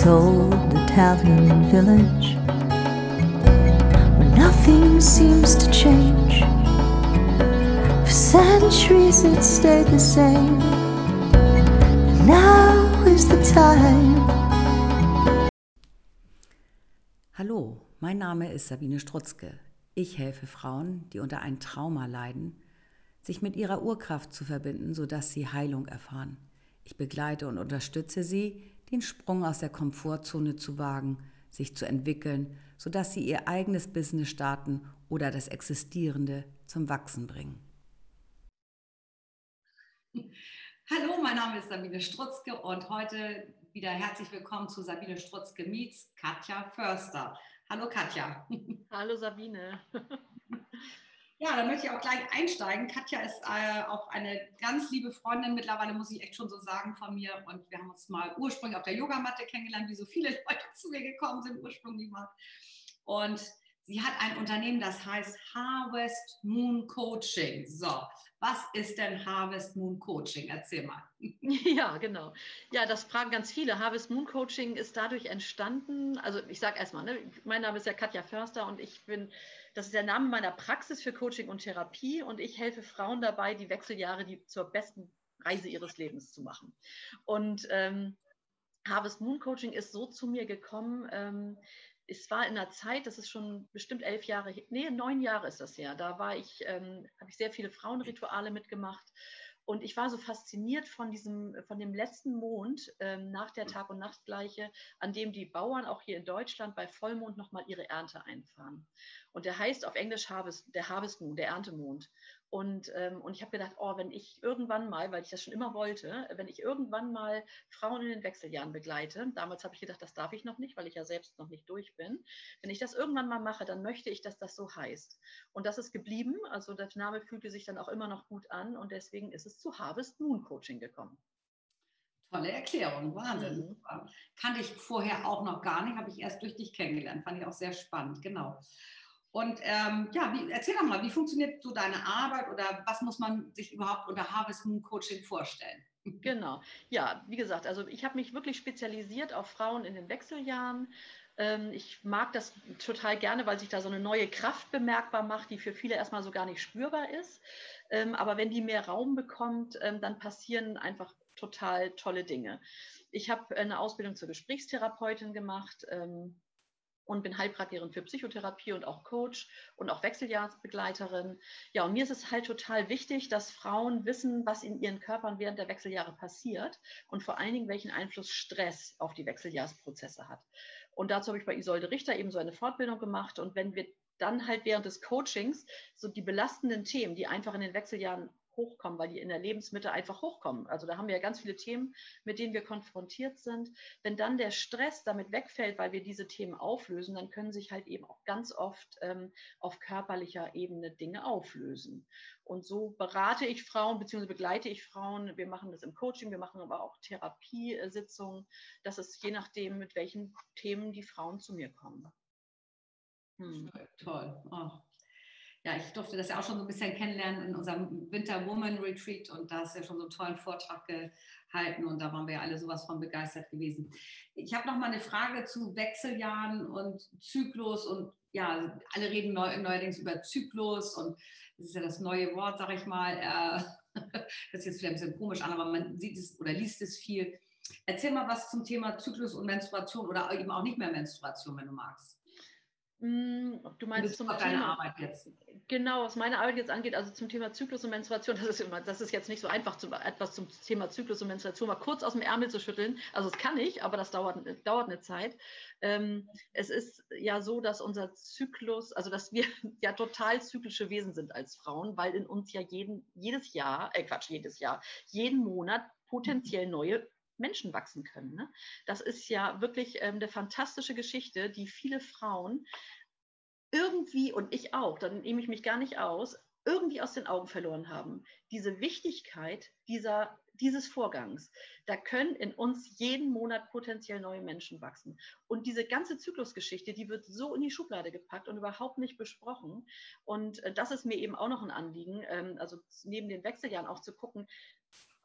this old Italian village where nothing seems to change. For centuries it stayed the same. Now is the time. Hallo, mein Name ist Sabine Strutzke. Ich helfe Frauen, die unter ein Trauma leiden, sich mit ihrer Urkraft zu verbinden, sodass sie Heilung erfahren. Ich begleite und unterstütze sie, den Sprung aus der Komfortzone zu wagen, sich zu entwickeln, sodass sie ihr eigenes Business starten oder das Existierende zum Wachsen bringen. Hallo, mein Name ist Sabine Strutzke und heute wieder herzlich willkommen zu Sabine Strutzke Meets Katja Förster. Hallo Katja. Hallo Sabine. Ja, dann möchte ich auch gleich einsteigen. Katja ist äh, auch eine ganz liebe Freundin, mittlerweile muss ich echt schon so sagen von mir. Und wir haben uns mal ursprünglich auf der Yogamatte kennengelernt, wie so viele Leute zu mir gekommen sind, ursprünglich mal. Und sie hat ein Unternehmen, das heißt Harvest Moon Coaching. So, was ist denn Harvest Moon Coaching? Erzähl mal. Ja, genau. Ja, das fragen ganz viele. Harvest Moon Coaching ist dadurch entstanden. Also ich sage erstmal, ne, mein Name ist ja Katja Förster und ich bin das ist der Name meiner Praxis für Coaching und Therapie und ich helfe Frauen dabei, die Wechseljahre die zur besten Reise ihres Lebens zu machen. Und ähm, Harvest Moon Coaching ist so zu mir gekommen. Ähm, es war in einer Zeit, das ist schon bestimmt elf Jahre, nee, neun Jahre ist das her. Da war ich, ähm, habe ich sehr viele Frauenrituale mitgemacht und ich war so fasziniert von diesem, von dem letzten Mond ähm, nach der Tag- und Nachtgleiche, an dem die Bauern auch hier in Deutschland bei Vollmond nochmal ihre Ernte einfahren. Und der heißt auf Englisch Harvest, der Harvest Moon, der Erntemond. Und, ähm, und ich habe gedacht, oh, wenn ich irgendwann mal, weil ich das schon immer wollte, wenn ich irgendwann mal Frauen in den Wechseljahren begleite, damals habe ich gedacht, das darf ich noch nicht, weil ich ja selbst noch nicht durch bin. Wenn ich das irgendwann mal mache, dann möchte ich, dass das so heißt. Und das ist geblieben. Also der Name fühlte sich dann auch immer noch gut an und deswegen ist es zu Harvest Moon Coaching gekommen. Tolle Erklärung, Wahnsinn. Mhm. Kannte ich vorher auch noch gar nicht, habe ich erst durch dich kennengelernt. Fand ich auch sehr spannend, genau. Und ähm, ja, wie, erzähl doch mal, wie funktioniert so deine Arbeit oder was muss man sich überhaupt unter Harvest Moon Coaching vorstellen? Genau, ja, wie gesagt, also ich habe mich wirklich spezialisiert auf Frauen in den Wechseljahren. Ähm, ich mag das total gerne, weil sich da so eine neue Kraft bemerkbar macht, die für viele erstmal so gar nicht spürbar ist. Ähm, aber wenn die mehr Raum bekommt, ähm, dann passieren einfach total tolle Dinge. Ich habe eine Ausbildung zur Gesprächstherapeutin gemacht und bin Heilpraktikerin für Psychotherapie und auch Coach und auch Wechseljahrsbegleiterin. Ja, und mir ist es halt total wichtig, dass Frauen wissen, was in ihren Körpern während der Wechseljahre passiert und vor allen Dingen, welchen Einfluss Stress auf die Wechseljahrsprozesse hat. Und dazu habe ich bei Isolde Richter eben so eine Fortbildung gemacht. Und wenn wir dann halt während des Coachings so die belastenden Themen, die einfach in den Wechseljahren hochkommen, weil die in der Lebensmitte einfach hochkommen. Also da haben wir ja ganz viele Themen, mit denen wir konfrontiert sind. Wenn dann der Stress damit wegfällt, weil wir diese Themen auflösen, dann können sich halt eben auch ganz oft ähm, auf körperlicher Ebene Dinge auflösen. Und so berate ich Frauen bzw. begleite ich Frauen. Wir machen das im Coaching, wir machen aber auch Therapiesitzungen. Das ist je nachdem, mit welchen Themen die Frauen zu mir kommen. Hm. Toll. Oh, ja, ich durfte das ja auch schon so ein bisschen kennenlernen in unserem Winter Woman Retreat und da hast du ja schon so einen tollen Vortrag gehalten und da waren wir ja alle sowas von begeistert gewesen. Ich habe noch mal eine Frage zu Wechseljahren und Zyklus und ja, alle reden neu, neuerdings über Zyklus und das ist ja das neue Wort, sag ich mal. Äh, das ist jetzt wieder ein bisschen komisch an, aber man sieht es oder liest es viel. Erzähl mal was zum Thema Zyklus und Menstruation oder eben auch nicht mehr Menstruation, wenn du magst. Hm, du meinst zum Thema, Arbeit jetzt. Genau, was meine Arbeit jetzt angeht, also zum Thema Zyklus und Menstruation, das ist, immer, das ist jetzt nicht so einfach, zum, etwas zum Thema Zyklus und Menstruation mal kurz aus dem Ärmel zu schütteln. Also das kann ich, aber das dauert, dauert eine Zeit. Ähm, es ist ja so, dass unser Zyklus, also dass wir ja total zyklische Wesen sind als Frauen, weil in uns ja jeden, jedes Jahr, äh Quatsch, jedes Jahr, jeden Monat potenziell neue Menschen wachsen können. Ne? Das ist ja wirklich ähm, eine fantastische Geschichte, die viele Frauen irgendwie, und ich auch, dann nehme ich mich gar nicht aus, irgendwie aus den Augen verloren haben. Diese Wichtigkeit dieser, dieses Vorgangs. Da können in uns jeden Monat potenziell neue Menschen wachsen. Und diese ganze Zyklusgeschichte, die wird so in die Schublade gepackt und überhaupt nicht besprochen. Und äh, das ist mir eben auch noch ein Anliegen, ähm, also neben den Wechseljahren auch zu gucken,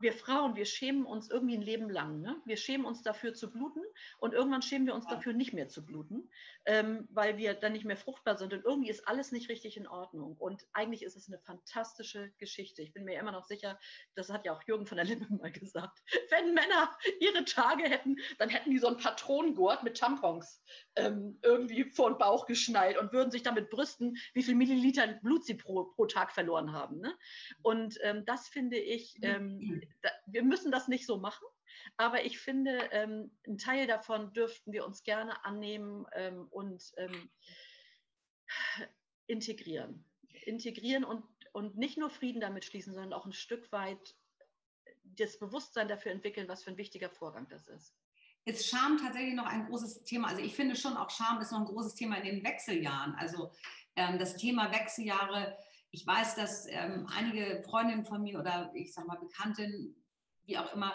wir Frauen, wir schämen uns irgendwie ein Leben lang. Ne? Wir schämen uns dafür zu bluten und irgendwann schämen wir uns dafür nicht mehr zu bluten, ähm, weil wir dann nicht mehr fruchtbar sind. Und irgendwie ist alles nicht richtig in Ordnung. Und eigentlich ist es eine fantastische Geschichte. Ich bin mir immer noch sicher, das hat ja auch Jürgen von der Lippe mal gesagt, wenn Männer ihre Tage hätten, dann hätten die so einen Patronengurt mit Tampons ähm, irgendwie vor den Bauch geschnallt und würden sich damit brüsten, wie viel Milliliter Blut sie pro, pro Tag verloren haben. Ne? Und ähm, das finde ich, ähm, da, wir müssen das nicht so machen. Aber ich finde, ähm, einen Teil davon dürften wir uns gerne annehmen ähm, und ähm, integrieren. Integrieren und, und nicht nur Frieden damit schließen, sondern auch ein Stück weit das Bewusstsein dafür entwickeln, was für ein wichtiger Vorgang das ist. Ist Scham tatsächlich noch ein großes Thema? Also ich finde schon auch Scham ist noch ein großes Thema in den Wechseljahren. Also ähm, das Thema Wechseljahre, ich weiß, dass ähm, einige Freundinnen von mir oder ich sage mal Bekannten, wie auch immer,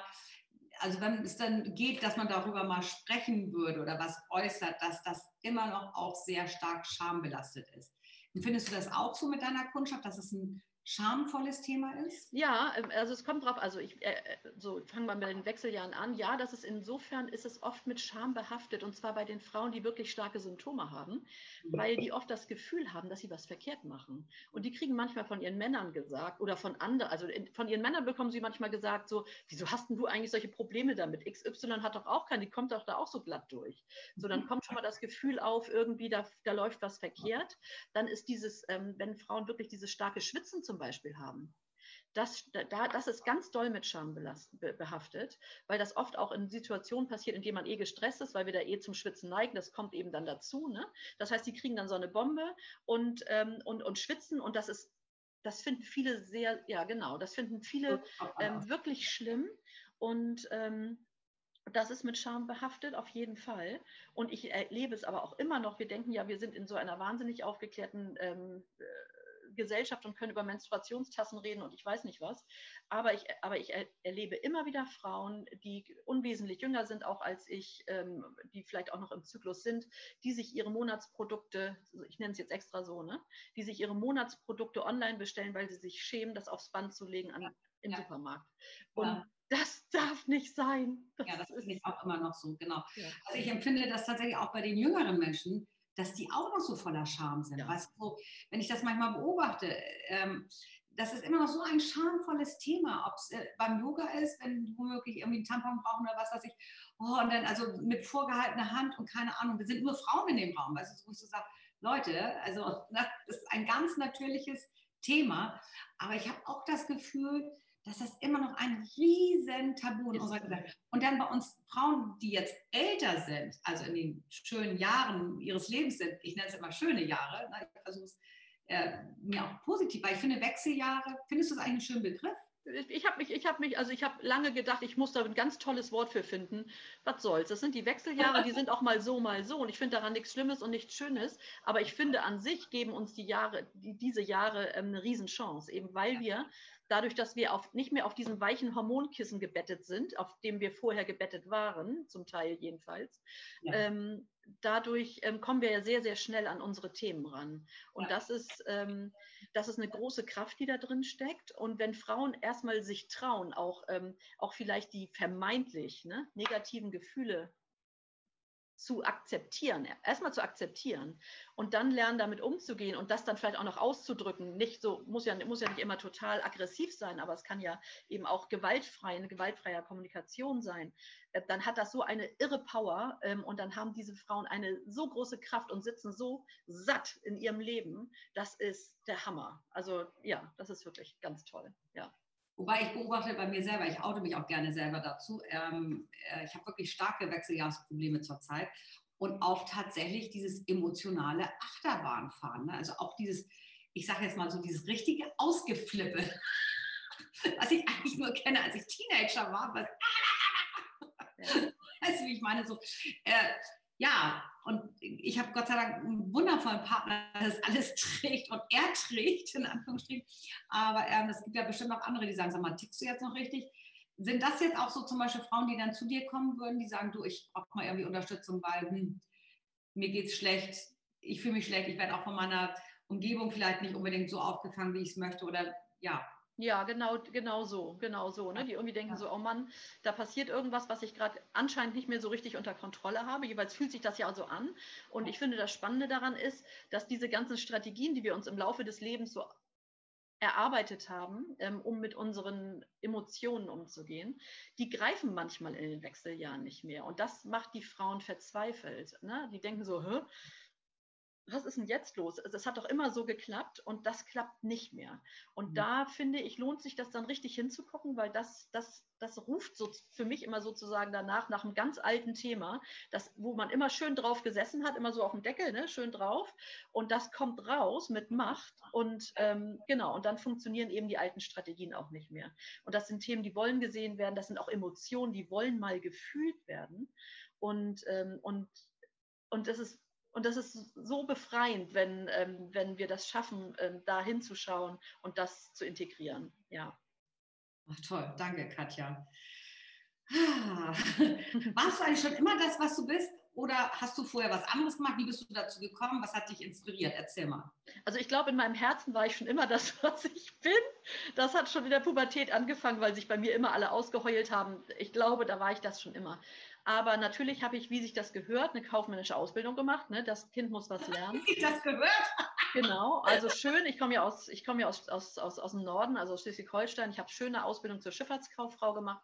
also wenn es dann geht, dass man darüber mal sprechen würde oder was äußert, dass das immer noch auch sehr stark schambelastet ist. Findest du das auch so mit deiner Kundschaft, dass es ein schamvolles Thema ist? Ja, ähm, also es kommt drauf, also ich äh, äh, so fangen wir mit den Wechseljahren an. Ja, das ist insofern ist es oft mit Scham behaftet und zwar bei den Frauen, die wirklich starke Symptome haben, weil die oft das Gefühl haben, dass sie was verkehrt machen. Und die kriegen manchmal von ihren Männern gesagt oder von anderen, also von ihren Männern bekommen sie manchmal gesagt, so, wieso hast denn du eigentlich solche Probleme damit? XY hat doch auch keine, die kommt doch da auch so glatt durch. So, dann kommt schon mal das Gefühl auf, irgendwie da, da läuft was verkehrt. Dann ist dieses, ähm, wenn Frauen wirklich dieses starke Schwitzen zum zum Beispiel haben. Das, da, das ist ganz doll mit Scham behaftet, weil das oft auch in Situationen passiert, in denen man eh gestresst ist, weil wir da eh zum Schwitzen neigen. Das kommt eben dann dazu. Ne? Das heißt, die kriegen dann so eine Bombe und, ähm, und, und schwitzen und das ist, das finden viele sehr, ja genau, das finden viele ähm, wirklich schlimm und ähm, das ist mit Scham behaftet, auf jeden Fall. Und ich erlebe es aber auch immer noch. Wir denken ja, wir sind in so einer wahnsinnig aufgeklärten ähm, äh, Gesellschaft und können über Menstruationstassen reden und ich weiß nicht was. Aber ich, aber ich erlebe immer wieder Frauen, die unwesentlich jünger sind, auch als ich, ähm, die vielleicht auch noch im Zyklus sind, die sich ihre Monatsprodukte, ich nenne es jetzt extra so, ne, die sich ihre Monatsprodukte online bestellen, weil sie sich schämen, das aufs Band zu legen an, im ja. Supermarkt. Und ja. Das darf nicht sein. Das ja, das ist auch immer noch so, genau. Ja. Also ich empfinde das tatsächlich auch bei den jüngeren Menschen, dass die auch noch so voller Scham sind. Ja. Weißt du, wenn ich das manchmal beobachte, ähm, das ist immer noch so ein schamvolles Thema, ob es äh, beim Yoga ist, wenn die womöglich irgendwie einen Tampon brauchen oder was weiß ich. Oh, und dann also mit vorgehaltener Hand und keine Ahnung, wir sind nur Frauen in dem Raum, weißt du, wo ich so sage, Leute, also das ist ein ganz natürliches Thema, aber ich habe auch das Gefühl, dass das immer noch ein riesen Tabu in unserer Gesellschaft. Und dann bei uns Frauen, die jetzt älter sind, also in den schönen Jahren ihres Lebens sind, ich nenne es immer schöne Jahre, ne? ich versuche es äh, mir auch positiv, weil ich finde Wechseljahre, findest du das eigentlich einen schönen Begriff? ich habe mich, ich habe mich, also ich habe lange gedacht, ich muss da ein ganz tolles Wort für finden. Was soll's? Das sind die Wechseljahre, die sind auch mal so, mal so. Und ich finde daran nichts Schlimmes und nichts Schönes. Aber ich finde an sich geben uns die Jahre, die, diese Jahre ähm, eine Riesenchance, eben weil wir dadurch, dass wir auf, nicht mehr auf diesem weichen Hormonkissen gebettet sind, auf dem wir vorher gebettet waren, zum Teil jedenfalls, ja. ähm, dadurch ähm, kommen wir ja sehr, sehr schnell an unsere Themen ran. Und ja. das, ist, ähm, das ist eine große Kraft, die da drin steckt. Und wenn Frauen erstmal sich trauen, auch, ähm, auch vielleicht die vermeintlich ne, negativen Gefühle zu akzeptieren, erstmal zu akzeptieren und dann lernen, damit umzugehen und das dann vielleicht auch noch auszudrücken. Nicht so, muss ja, muss ja nicht immer total aggressiv sein, aber es kann ja eben auch gewaltfrei, eine gewaltfreie Kommunikation sein. Äh, dann hat das so eine irre Power ähm, und dann haben diese Frauen eine so große Kraft und sitzen so satt in ihrem Leben. Das ist der Hammer. Also ja, das ist wirklich ganz toll. Ja. Wobei ich beobachte bei mir selber, ich oute mich auch gerne selber dazu. Ähm, äh, ich habe wirklich starke Wechseljahrsprobleme zurzeit und auch tatsächlich dieses emotionale Achterbahnfahren. Ne? Also auch dieses, ich sage jetzt mal so, dieses richtige Ausgeflippe, was ich eigentlich nur kenne, als ich Teenager war. Was, weißt du, wie ich meine? So, äh, ja, und ich habe Gott sei Dank einen wundervollen Partner, der das alles trägt und er trägt, in Anführungsstrichen. Aber ähm, es gibt ja bestimmt auch andere, die sagen, sag mal, tickst du jetzt noch richtig? Sind das jetzt auch so zum Beispiel Frauen, die dann zu dir kommen würden, die sagen, du, ich brauche mal irgendwie Unterstützung, weil hm, mir geht es schlecht, ich fühle mich schlecht, ich werde auch von meiner Umgebung vielleicht nicht unbedingt so aufgefangen, wie ich es möchte oder ja, Ja, genau, genau so, genau so. Ne? Die irgendwie denken ja. so, oh Mann, da passiert irgendwas, was ich gerade anscheinend nicht mehr so richtig unter Kontrolle habe. Jeweils fühlt sich das ja so an. Und ich finde, das Spannende daran ist, dass diese ganzen Strategien, die wir uns im Laufe des Lebens so erarbeitet haben, ähm, um mit unseren Emotionen umzugehen, die greifen manchmal in den Wechseljahren nicht mehr. Und das macht die Frauen verzweifelt. Ne? Die denken so, Hä? Was ist denn jetzt los? Also es hat doch immer so geklappt und das klappt nicht mehr. Und mhm. da finde ich, lohnt sich das dann richtig hinzugucken, weil das, das, das ruft so für mich immer sozusagen danach nach einem ganz alten Thema, das, wo man immer schön drauf gesessen hat, immer so auf dem Deckel, ne, schön drauf. Und das kommt raus mit Macht und ähm, genau, und dann funktionieren eben die alten Strategien auch nicht mehr. Und das sind Themen, die wollen gesehen werden, das sind auch Emotionen, die wollen mal gefühlt werden. Und, ähm, und, und das ist und das ist so befreiend, wenn, ähm, wenn wir das schaffen, ähm, da hinzuschauen und das zu integrieren. Ja. Ach toll, danke Katja. Ah. Warst du eigentlich schon immer das, was du bist? Oder hast du vorher was anderes gemacht? Wie bist du dazu gekommen? Was hat dich inspiriert? Erzähl mal. Also ich glaube, in meinem Herzen war ich schon immer das, was ich bin. Das hat schon in der Pubertät angefangen, weil sich bei mir immer alle ausgeheult haben. Ich glaube, da war ich das schon immer. Aber natürlich habe ich, wie sich das gehört, eine kaufmännische Ausbildung gemacht. Ne? Das Kind muss was lernen. Wie sich das gehört? Genau, also schön. Ich komme ja aus, ich komme ja aus, aus, aus, aus dem Norden, also aus Schleswig-Holstein. Ich habe schöne Ausbildung zur Schifffahrtskauffrau gemacht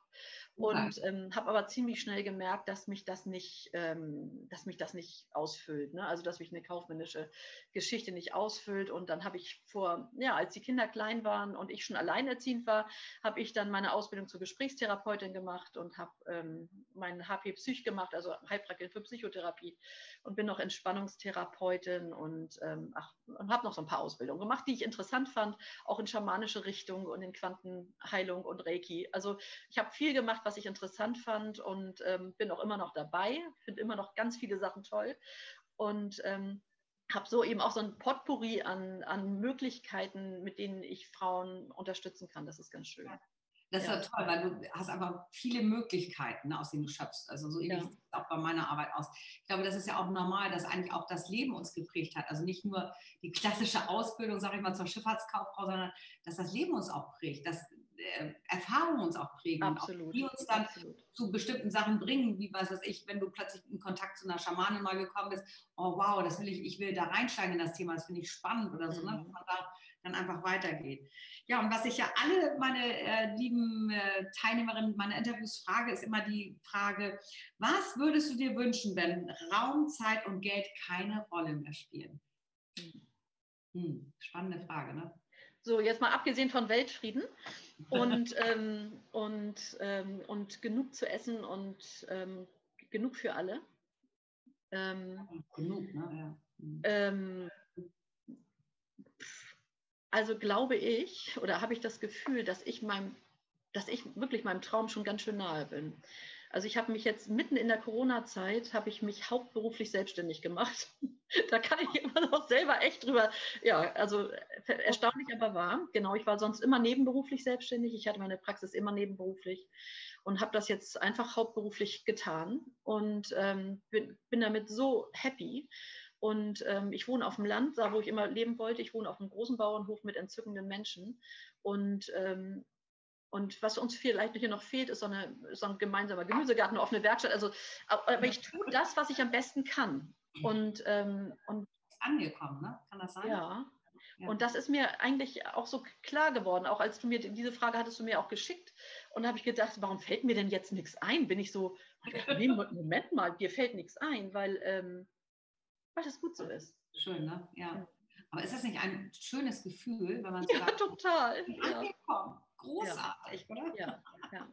und ähm, habe aber ziemlich schnell gemerkt, dass mich das nicht, ähm, dass mich das nicht ausfüllt. Ne? Also dass mich eine kaufmännische Geschichte nicht ausfüllt. Und dann habe ich vor, ja, als die Kinder klein waren und ich schon alleinerziehend war, habe ich dann meine Ausbildung zur Gesprächstherapeutin gemacht und habe ähm, meinen HP Psych gemacht, also Heilpraktikerin für Psychotherapie und bin noch Entspannungstherapeutin und, ähm, und habe noch so ein paar Ausbildungen gemacht, die ich interessant fand, auch in schamanische Richtung und in Quantenheilung und Reiki. Also ich habe viel gemacht, was ich interessant fand und ähm, bin auch immer noch dabei, finde immer noch ganz viele Sachen toll und ähm, habe so eben auch so ein Potpourri an, an Möglichkeiten, mit denen ich Frauen unterstützen kann. Das ist ganz schön. Das ist ja. toll, weil du hast einfach viele Möglichkeiten, aus denen du schöpfst. Also so ähnlich ja. sieht es auch bei meiner Arbeit aus. Ich glaube, das ist ja auch normal, dass eigentlich auch das Leben uns geprägt hat. Also nicht nur die klassische Ausbildung, sage ich mal, zur Schifffahrtskauffrau, sondern dass das Leben uns auch prägt, dass Erfahrungen uns auch prägen. Absolut. Auch die uns dann Absolut. zu bestimmten Sachen bringen, wie was weiß ich, wenn du plötzlich in Kontakt zu einer Schamanin mal gekommen bist, oh wow, das will ich, ich will da reinsteigen in das Thema, das finde ich spannend oder so, ne, mhm. ne? dass man da dann einfach weitergeht. Ja, und was ich ja alle meine äh, lieben äh, Teilnehmerinnen meiner Interviews frage, ist immer die Frage, was würdest du dir wünschen, wenn Raum, Zeit und Geld keine Rolle mehr spielen? Hm. Hm, spannende Frage, ne? So, jetzt mal abgesehen von Weltfrieden und, ähm, und, ähm, und genug zu essen und ähm, genug für alle. Ähm, genug, ne? Ja. Hm. Ähm, also glaube ich oder habe ich das Gefühl, dass ich meinem, dass ich wirklich meinem Traum schon ganz schön nahe bin. Also ich habe mich jetzt mitten in der Corona-Zeit, habe ich mich hauptberuflich selbstständig gemacht. da kann ich immer noch selber echt drüber, ja, also erstaunlich aber wahr. Genau, ich war sonst immer nebenberuflich selbstständig. Ich hatte meine Praxis immer nebenberuflich und habe das jetzt einfach hauptberuflich getan und ähm, bin, bin damit so happy. Und ähm, ich wohne auf dem Land, da wo ich immer leben wollte. Ich wohne auf einem großen Bauernhof mit entzückenden Menschen. Und, ähm, und was uns vielleicht hier noch fehlt, ist so, eine, so ein gemeinsamer Gemüsegarten, eine offene Werkstatt. Also, aber ich tue das, was ich am besten kann. Und, ähm, und angekommen, ne? Kann das sein? Ja. ja. Und das ist mir eigentlich auch so klar geworden, auch als du mir diese Frage hattest du mir auch geschickt. Und da habe ich gedacht, warum fällt mir denn jetzt nichts ein? Bin ich so, nee, Moment mal, dir fällt nichts ein, weil ähm, weil das gut so ist. Schön, ne? Ja. Aber ist das nicht ein schönes Gefühl, wenn man ja, sagt, total. Ja. Großartig, ja. oder? Ja, ja.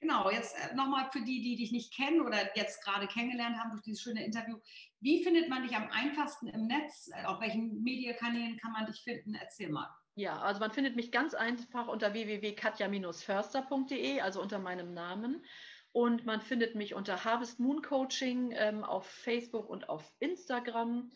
Genau, jetzt äh, nochmal für die, die dich nicht kennen oder jetzt gerade kennengelernt haben durch dieses schöne Interview. Wie findet man dich am einfachsten im Netz? Äh, auf welchen Medienkanälen kann man dich finden? Erzähl mal. Ja, also man findet mich ganz einfach unter www.katja-förster.de, also unter meinem Namen. Und man findet mich unter Harvest Moon Coaching ähm, auf Facebook und auf Instagram.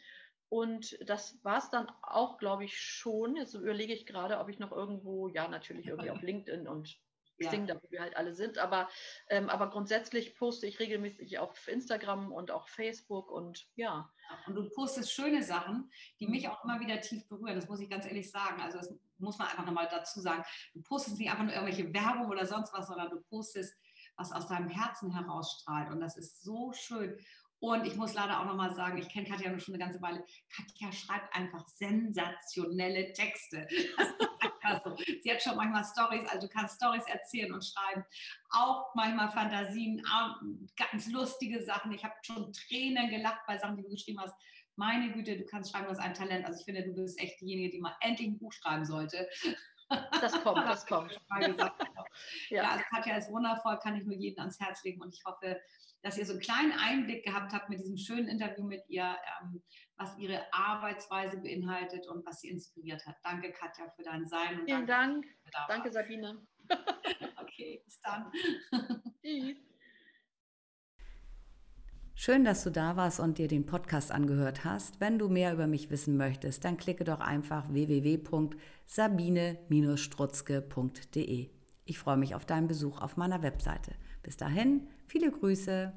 Und das war es dann auch, glaube ich, schon. Jetzt überlege ich gerade, ob ich noch irgendwo, ja, natürlich irgendwie auf LinkedIn und ja. da wo wir halt alle sind. Aber, ähm, aber grundsätzlich poste ich regelmäßig auf Instagram und auch Facebook und ja. Und du postest schöne Sachen, die mich auch immer wieder tief berühren. Das muss ich ganz ehrlich sagen. Also das muss man einfach nochmal dazu sagen. Du postest nicht einfach nur irgendwelche Werbung oder sonst was, sondern du postest, was aus deinem Herzen herausstrahlt. Und das ist so schön. Und ich muss leider auch nochmal sagen, ich kenne Katja schon eine ganze Weile. Katja schreibt einfach sensationelle Texte. so. Sie hat schon manchmal Stories, also du kannst Stories erzählen und schreiben. Auch manchmal Fantasien, ganz lustige Sachen. Ich habe schon Tränen gelacht bei Sachen, die du geschrieben hast. Meine Güte, du kannst schreiben, du hast ein Talent. Also ich finde, du bist echt diejenige, die mal endlich ein Buch schreiben sollte. Das kommt, das kommt. ja. ja, also Katja ist wundervoll, kann ich nur jedem ans Herz legen und ich hoffe, dass ihr so einen kleinen Einblick gehabt habt mit diesem schönen Interview mit ihr, ähm, was ihre Arbeitsweise beinhaltet und was sie inspiriert hat. Danke, Katja, für dein Sein. Vielen danke, Dank. Danke, Sabine. okay, bis dann. Tschüss. Schön, dass du da warst und dir den Podcast angehört hast. Wenn du mehr über mich wissen möchtest, dann klicke doch einfach www.sabine-strutzke.de. Ich freue mich auf deinen Besuch auf meiner Webseite. Bis dahin, viele Grüße.